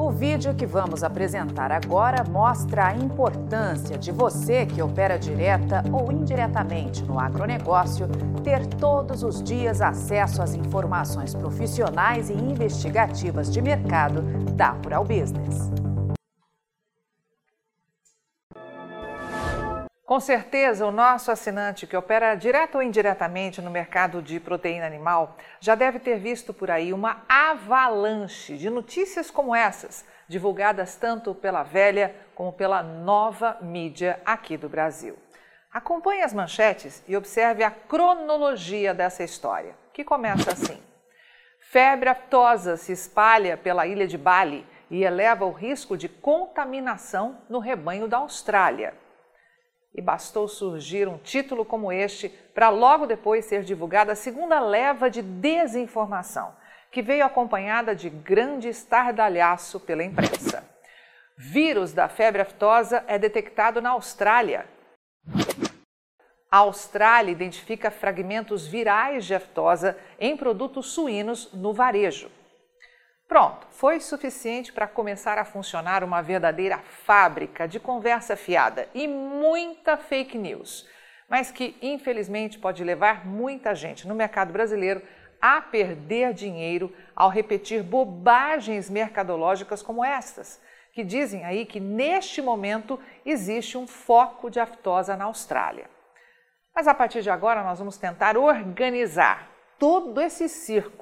O vídeo que vamos apresentar agora mostra a importância de você que opera direta ou indiretamente no agronegócio ter todos os dias acesso às informações profissionais e investigativas de mercado da Rural Business. Com certeza, o nosso assinante que opera direto ou indiretamente no mercado de proteína animal já deve ter visto por aí uma avalanche de notícias como essas, divulgadas tanto pela velha como pela nova mídia aqui do Brasil. Acompanhe as manchetes e observe a cronologia dessa história, que começa assim. Febre aftosa se espalha pela ilha de Bali e eleva o risco de contaminação no rebanho da Austrália. E bastou surgir um título como este para logo depois ser divulgada a segunda leva de desinformação, que veio acompanhada de grande estardalhaço pela imprensa. Vírus da febre aftosa é detectado na Austrália. A Austrália identifica fragmentos virais de aftosa em produtos suínos no varejo. Pronto, foi suficiente para começar a funcionar uma verdadeira fábrica de conversa fiada e muita fake news, mas que infelizmente pode levar muita gente no mercado brasileiro a perder dinheiro ao repetir bobagens mercadológicas como estas, que dizem aí que neste momento existe um foco de aftosa na Austrália. Mas a partir de agora nós vamos tentar organizar todo esse circo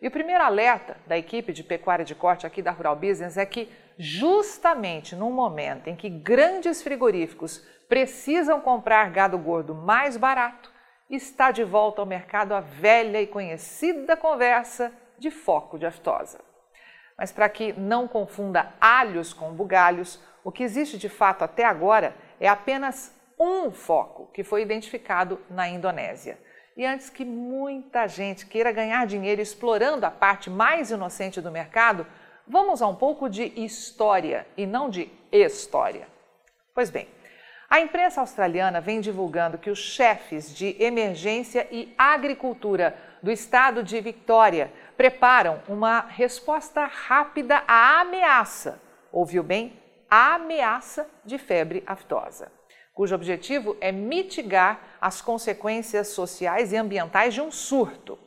e o primeiro alerta da equipe de pecuária de corte aqui da Rural Business é que, justamente no momento em que grandes frigoríficos precisam comprar gado gordo mais barato, está de volta ao mercado a velha e conhecida conversa de foco de aftosa. Mas para que não confunda alhos com bugalhos, o que existe de fato até agora é apenas um foco que foi identificado na Indonésia. E antes que muita gente queira ganhar dinheiro explorando a parte mais inocente do mercado, vamos a um pouco de história e não de história. Pois bem, a imprensa australiana vem divulgando que os chefes de emergência e agricultura do estado de Victoria preparam uma resposta rápida à ameaça, ouviu bem? A ameaça de febre aftosa cujo objetivo é mitigar as consequências sociais e ambientais de um surto.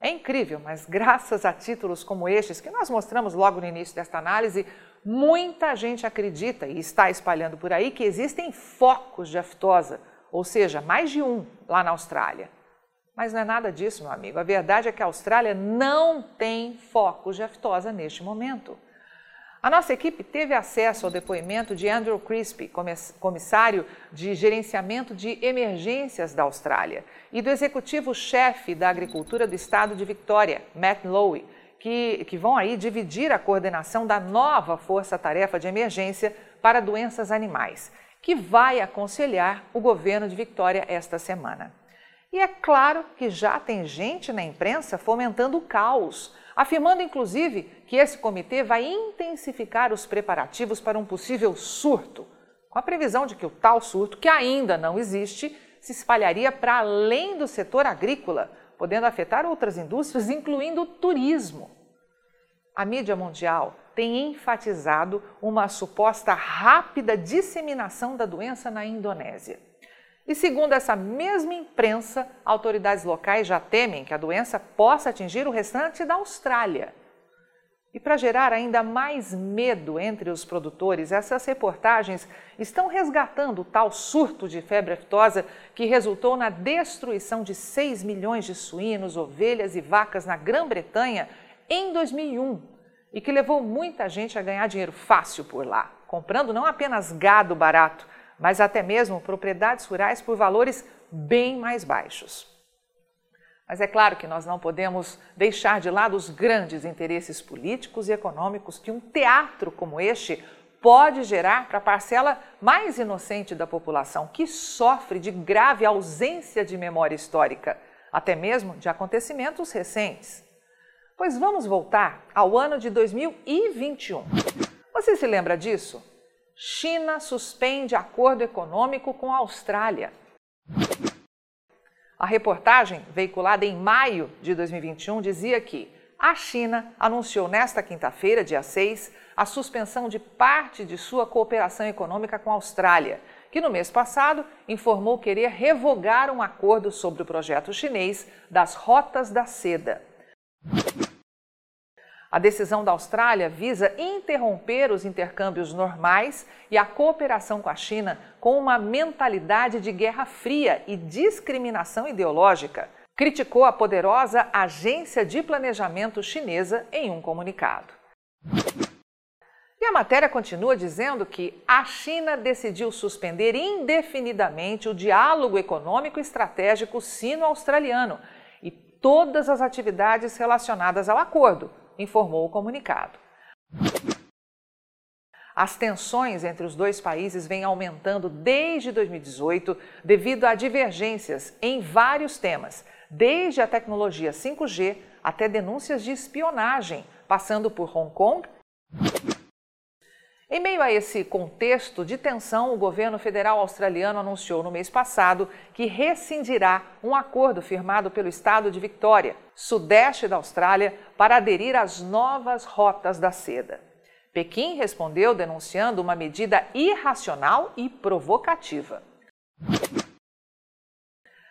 É incrível, mas graças a títulos como estes que nós mostramos logo no início desta análise, muita gente acredita e está espalhando por aí que existem focos de aftosa, ou seja, mais de um lá na Austrália. Mas não é nada disso, meu amigo. A verdade é que a Austrália não tem focos de aftosa neste momento. A nossa equipe teve acesso ao depoimento de Andrew Crispy, comissário de gerenciamento de emergências da Austrália, e do executivo-chefe da agricultura do estado de Victoria, Matt Lowe, que, que vão aí dividir a coordenação da nova força-tarefa de emergência para doenças animais, que vai aconselhar o governo de Victoria esta semana. E é claro que já tem gente na imprensa fomentando o caos afirmando inclusive que esse comitê vai intensificar os preparativos para um possível surto, com a previsão de que o tal surto, que ainda não existe, se espalharia para além do setor agrícola, podendo afetar outras indústrias, incluindo o turismo. A mídia mundial tem enfatizado uma suposta rápida disseminação da doença na Indonésia. E segundo essa mesma imprensa, autoridades locais já temem que a doença possa atingir o restante da Austrália. E para gerar ainda mais medo entre os produtores, essas reportagens estão resgatando o tal surto de febre aftosa que resultou na destruição de 6 milhões de suínos, ovelhas e vacas na Grã-Bretanha em 2001 e que levou muita gente a ganhar dinheiro fácil por lá, comprando não apenas gado barato, mas até mesmo propriedades rurais por valores bem mais baixos. Mas é claro que nós não podemos deixar de lado os grandes interesses políticos e econômicos que um teatro como este pode gerar para a parcela mais inocente da população, que sofre de grave ausência de memória histórica, até mesmo de acontecimentos recentes. Pois vamos voltar ao ano de 2021. Você se lembra disso? China suspende acordo econômico com a Austrália. A reportagem, veiculada em maio de 2021, dizia que a China anunciou nesta quinta-feira, dia 6, a suspensão de parte de sua cooperação econômica com a Austrália, que no mês passado informou querer revogar um acordo sobre o projeto chinês das Rotas da Seda. A decisão da Austrália visa interromper os intercâmbios normais e a cooperação com a China com uma mentalidade de guerra fria e discriminação ideológica, criticou a poderosa Agência de Planejamento Chinesa em um comunicado. E a matéria continua dizendo que a China decidiu suspender indefinidamente o diálogo econômico estratégico sino-australiano e todas as atividades relacionadas ao acordo, informou o comunicado. As tensões entre os dois países vêm aumentando desde 2018 devido a divergências em vários temas, desde a tecnologia 5G até denúncias de espionagem, passando por Hong Kong. Em meio a esse contexto de tensão, o governo federal australiano anunciou no mês passado que rescindirá um acordo firmado pelo estado de Victoria, sudeste da Austrália, para aderir às novas rotas da seda. Pequim respondeu denunciando uma medida irracional e provocativa.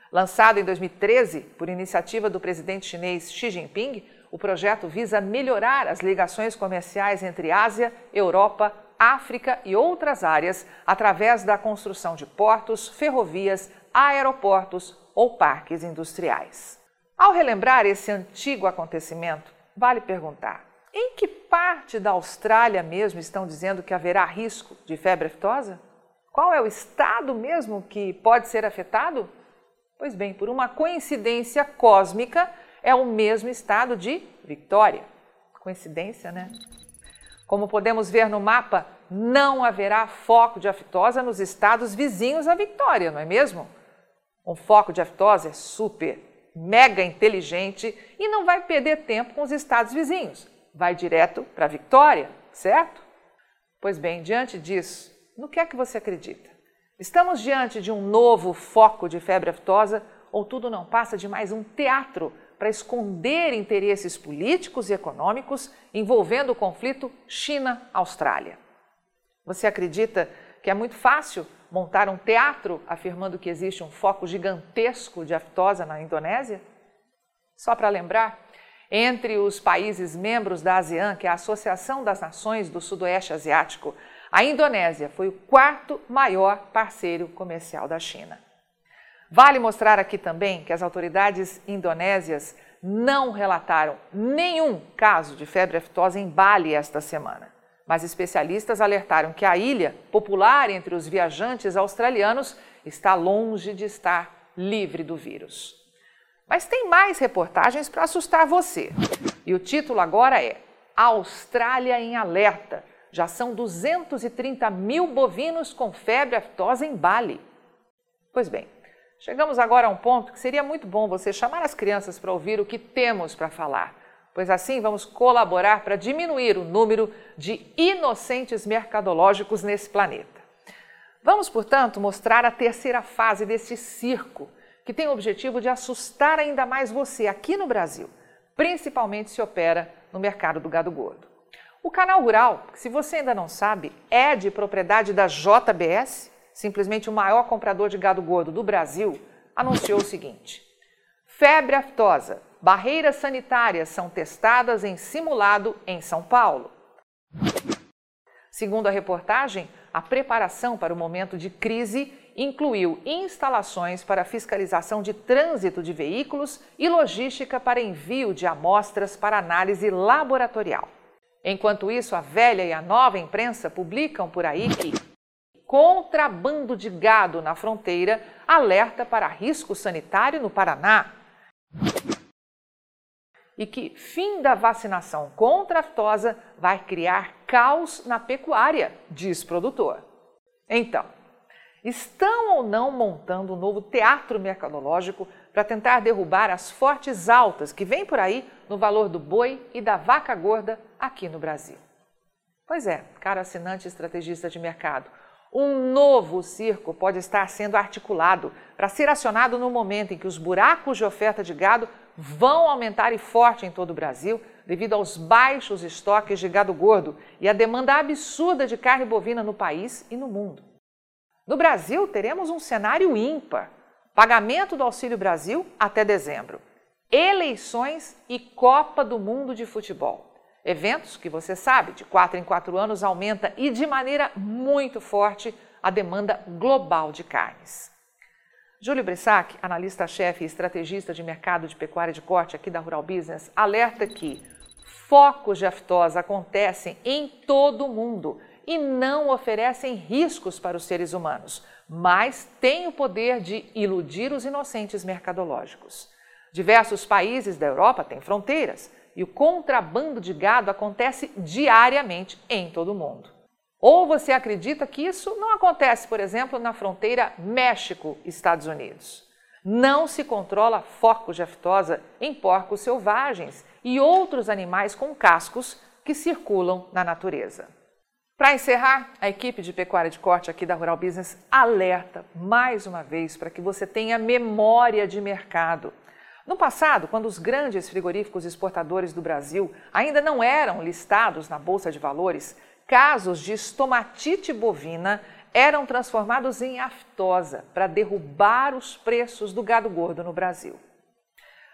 Lançado em 2013 por iniciativa do presidente chinês Xi Jinping, o projeto visa melhorar as ligações comerciais entre Ásia, Europa, África e outras áreas através da construção de portos, ferrovias, aeroportos ou parques industriais. Ao relembrar esse antigo acontecimento, vale perguntar: em que parte da Austrália mesmo estão dizendo que haverá risco de febre aftosa? Qual é o estado mesmo que pode ser afetado? Pois bem, por uma coincidência cósmica, é o mesmo estado de Victória. Coincidência, né? Como podemos ver no mapa, não haverá foco de aftosa nos estados vizinhos à Victória, não é mesmo? Um foco de aftosa é super, mega inteligente e não vai perder tempo com os estados vizinhos. Vai direto para a Victória, certo? Pois bem, diante disso, no que é que você acredita? Estamos diante de um novo foco de febre aftosa ou tudo não passa de mais um teatro para esconder interesses políticos e econômicos envolvendo o conflito China-Austrália? Você acredita que é muito fácil montar um teatro afirmando que existe um foco gigantesco de aftosa na Indonésia? Só para lembrar, entre os países membros da ASEAN, que é a Associação das Nações do Sudoeste Asiático, a Indonésia foi o quarto maior parceiro comercial da China. Vale mostrar aqui também que as autoridades indonésias não relataram nenhum caso de febre aftosa em Bali esta semana. Mas especialistas alertaram que a ilha, popular entre os viajantes australianos, está longe de estar livre do vírus. Mas tem mais reportagens para assustar você. E o título agora é Austrália em Alerta já são 230 mil bovinos com febre aftosa em Bali. Pois bem, chegamos agora a um ponto que seria muito bom você chamar as crianças para ouvir o que temos para falar, pois assim vamos colaborar para diminuir o número de inocentes mercadológicos nesse planeta. Vamos, portanto, mostrar a terceira fase desse circo, que tem o objetivo de assustar ainda mais você aqui no Brasil, principalmente se opera no mercado do gado gordo. O canal Rural, se você ainda não sabe, é de propriedade da JBS, simplesmente o maior comprador de gado gordo do Brasil, anunciou o seguinte: febre aftosa, barreiras sanitárias são testadas em simulado em São Paulo. Segundo a reportagem, a preparação para o momento de crise incluiu instalações para fiscalização de trânsito de veículos e logística para envio de amostras para análise laboratorial. Enquanto isso, a velha e a nova imprensa publicam por aí que contrabando de gado na fronteira alerta para risco sanitário no Paraná. E que fim da vacinação contra a aftosa vai criar caos na pecuária, diz produtor. Então, estão ou não montando um novo teatro mercadológico para tentar derrubar as fortes altas que vêm por aí no valor do boi e da vaca gorda aqui no Brasil. Pois é, caro assinante estrategista de mercado, um novo circo pode estar sendo articulado para ser acionado no momento em que os buracos de oferta de gado vão aumentar e forte em todo o Brasil devido aos baixos estoques de gado gordo e a demanda absurda de carne bovina no país e no mundo. No Brasil, teremos um cenário ímpar: pagamento do Auxílio Brasil até dezembro, eleições e Copa do Mundo de Futebol. Eventos que você sabe, de quatro em quatro anos aumenta e de maneira muito forte a demanda global de carnes. Júlio Brissac, analista-chefe e estrategista de mercado de pecuária de corte aqui da Rural Business, alerta que focos de aftosa acontecem em todo o mundo e não oferecem riscos para os seres humanos, mas têm o poder de iludir os inocentes mercadológicos. Diversos países da Europa têm fronteiras e o contrabando de gado acontece diariamente em todo o mundo. Ou você acredita que isso não acontece, por exemplo, na fronteira México-Estados Unidos? Não se controla foco de aftosa em porcos selvagens e outros animais com cascos que circulam na natureza. Para encerrar, a equipe de pecuária de corte aqui da Rural Business alerta mais uma vez para que você tenha memória de mercado. No passado, quando os grandes frigoríficos exportadores do Brasil ainda não eram listados na Bolsa de Valores, casos de estomatite bovina eram transformados em aftosa para derrubar os preços do gado gordo no Brasil.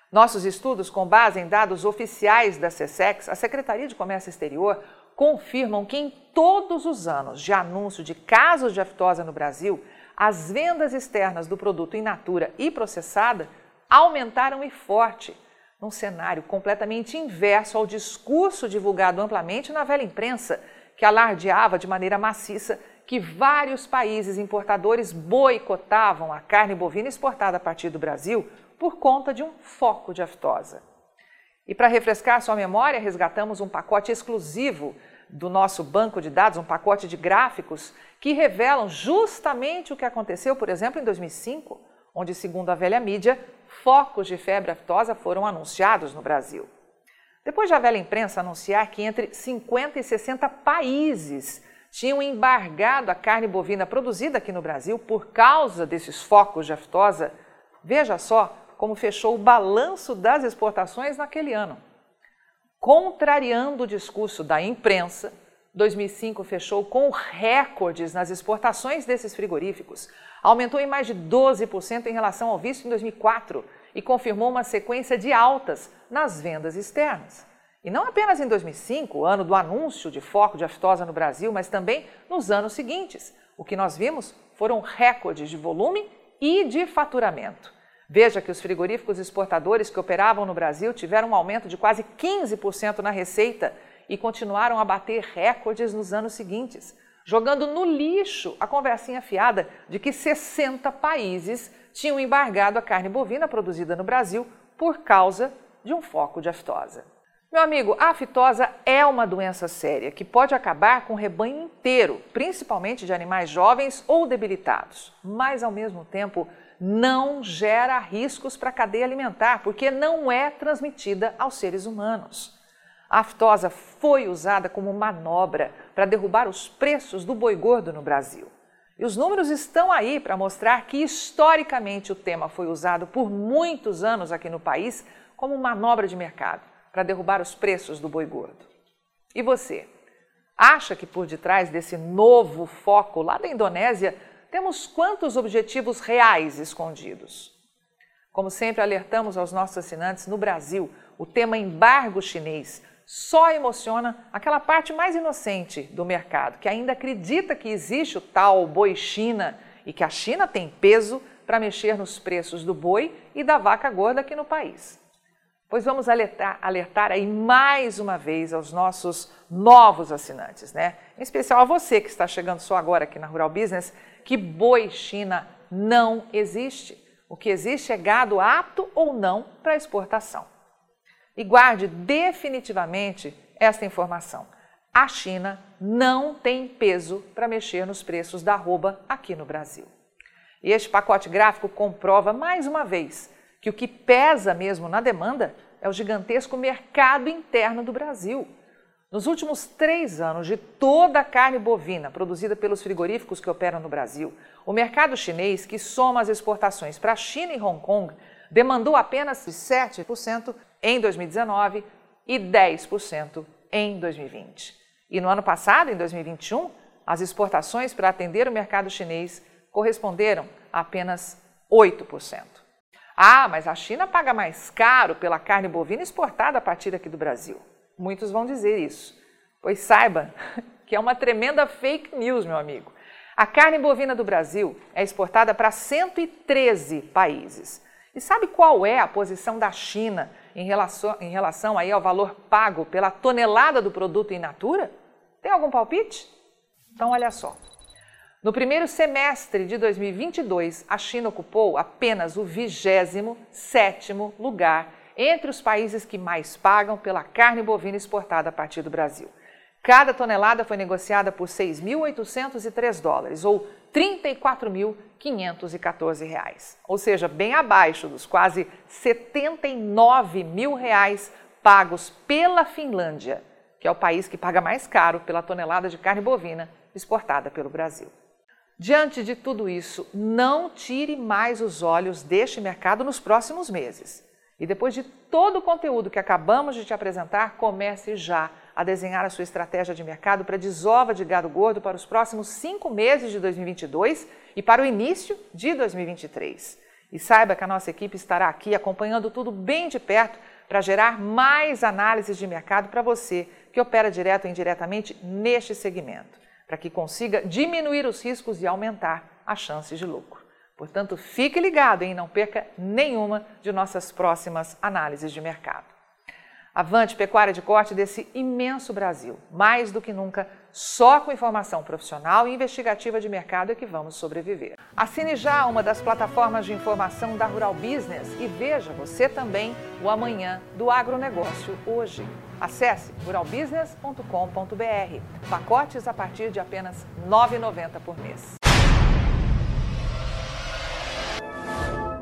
Nossos estudos, com base em dados oficiais da SESEX, a Secretaria de Comércio Exterior, confirmam que em todos os anos de anúncio de casos de aftosa no Brasil, as vendas externas do produto in natura e processada aumentaram e forte, num cenário completamente inverso ao discurso divulgado amplamente na velha imprensa que alardeava de maneira maciça que vários países importadores boicotavam a carne bovina exportada a partir do Brasil por conta de um foco de aftosa. E para refrescar sua memória, resgatamos um pacote exclusivo do nosso banco de dados, um pacote de gráficos que revelam justamente o que aconteceu, por exemplo, em 2005, onde, segundo a velha mídia, focos de febre aftosa foram anunciados no Brasil. Depois da velha imprensa anunciar que entre 50 e 60 países tinham embargado a carne bovina produzida aqui no Brasil por causa desses focos de aftosa, veja só como fechou o balanço das exportações naquele ano. Contrariando o discurso da imprensa, 2005 fechou com recordes nas exportações desses frigoríficos. Aumentou em mais de 12% em relação ao visto em 2004 e confirmou uma sequência de altas nas vendas externas. E não apenas em 2005, ano do anúncio de foco de aftosa no Brasil, mas também nos anos seguintes. O que nós vimos foram recordes de volume e de faturamento. Veja que os frigoríficos exportadores que operavam no Brasil tiveram um aumento de quase 15% na receita e continuaram a bater recordes nos anos seguintes, jogando no lixo a conversinha fiada de que 60 países tinham embargado a carne bovina produzida no Brasil por causa de um foco de aftosa. Meu amigo, a aftosa é uma doença séria que pode acabar com o rebanho inteiro, principalmente de animais jovens ou debilitados, mas ao mesmo tempo não gera riscos para a cadeia alimentar, porque não é transmitida aos seres humanos. A aftosa foi usada como manobra para derrubar os preços do boi gordo no Brasil. E os números estão aí para mostrar que, historicamente, o tema foi usado por muitos anos aqui no país como manobra de mercado para derrubar os preços do boi gordo. E você? Acha que por detrás desse novo foco lá da Indonésia temos quantos objetivos reais escondidos? Como sempre alertamos aos nossos assinantes, no Brasil, o tema embargo chinês só emociona aquela parte mais inocente do mercado, que ainda acredita que existe o tal boi China e que a China tem peso para mexer nos preços do boi e da vaca gorda aqui no país. Pois vamos alertar, alertar aí mais uma vez aos nossos novos assinantes, né? Em especial a você que está chegando só agora aqui na Rural Business, que boi China não existe. O que existe é gado apto ou não para exportação. E guarde definitivamente esta informação. A China não tem peso para mexer nos preços da arroba aqui no Brasil. E este pacote gráfico comprova mais uma vez que o que pesa mesmo na demanda é o gigantesco mercado interno do Brasil. Nos últimos três anos, de toda a carne bovina produzida pelos frigoríficos que operam no Brasil, o mercado chinês, que soma as exportações para a China e Hong Kong, demandou apenas 7% em 2019 e 10% em 2020. E no ano passado, em 2021, as exportações para atender o mercado chinês corresponderam a apenas 8%. Ah, mas a China paga mais caro pela carne bovina exportada a partir aqui do Brasil. Muitos vão dizer isso. Pois saiba que é uma tremenda fake news, meu amigo. A carne bovina do Brasil é exportada para 113 países. E sabe qual é a posição da China em relação, em relação aí ao valor pago pela tonelada do produto in natura? Tem algum palpite? Então, olha só. No primeiro semestre de 2022, a China ocupou apenas o 27º lugar entre os países que mais pagam pela carne bovina exportada a partir do Brasil. Cada tonelada foi negociada por 6.803 dólares, ou 34.514, reais, ou seja, bem abaixo dos quase 79 mil reais pagos pela Finlândia, que é o país que paga mais caro pela tonelada de carne bovina exportada pelo Brasil. Diante de tudo isso, não tire mais os olhos deste mercado nos próximos meses. E depois de todo o conteúdo que acabamos de te apresentar, comece já a desenhar a sua estratégia de mercado para desova de gado gordo para os próximos cinco meses de 2022 e para o início de 2023. E saiba que a nossa equipe estará aqui acompanhando tudo bem de perto para gerar mais análises de mercado para você que opera direto ou indiretamente neste segmento para que consiga diminuir os riscos e aumentar as chances de lucro. Portanto, fique ligado e não perca nenhuma de nossas próximas análises de mercado. Avante pecuária de corte desse imenso Brasil. Mais do que nunca, só com informação profissional e investigativa de mercado é que vamos sobreviver. Assine já uma das plataformas de informação da Rural Business e veja você também o amanhã do agronegócio hoje. Acesse ruralbusiness.com.br. Pacotes a partir de apenas R$ 9,90 por mês.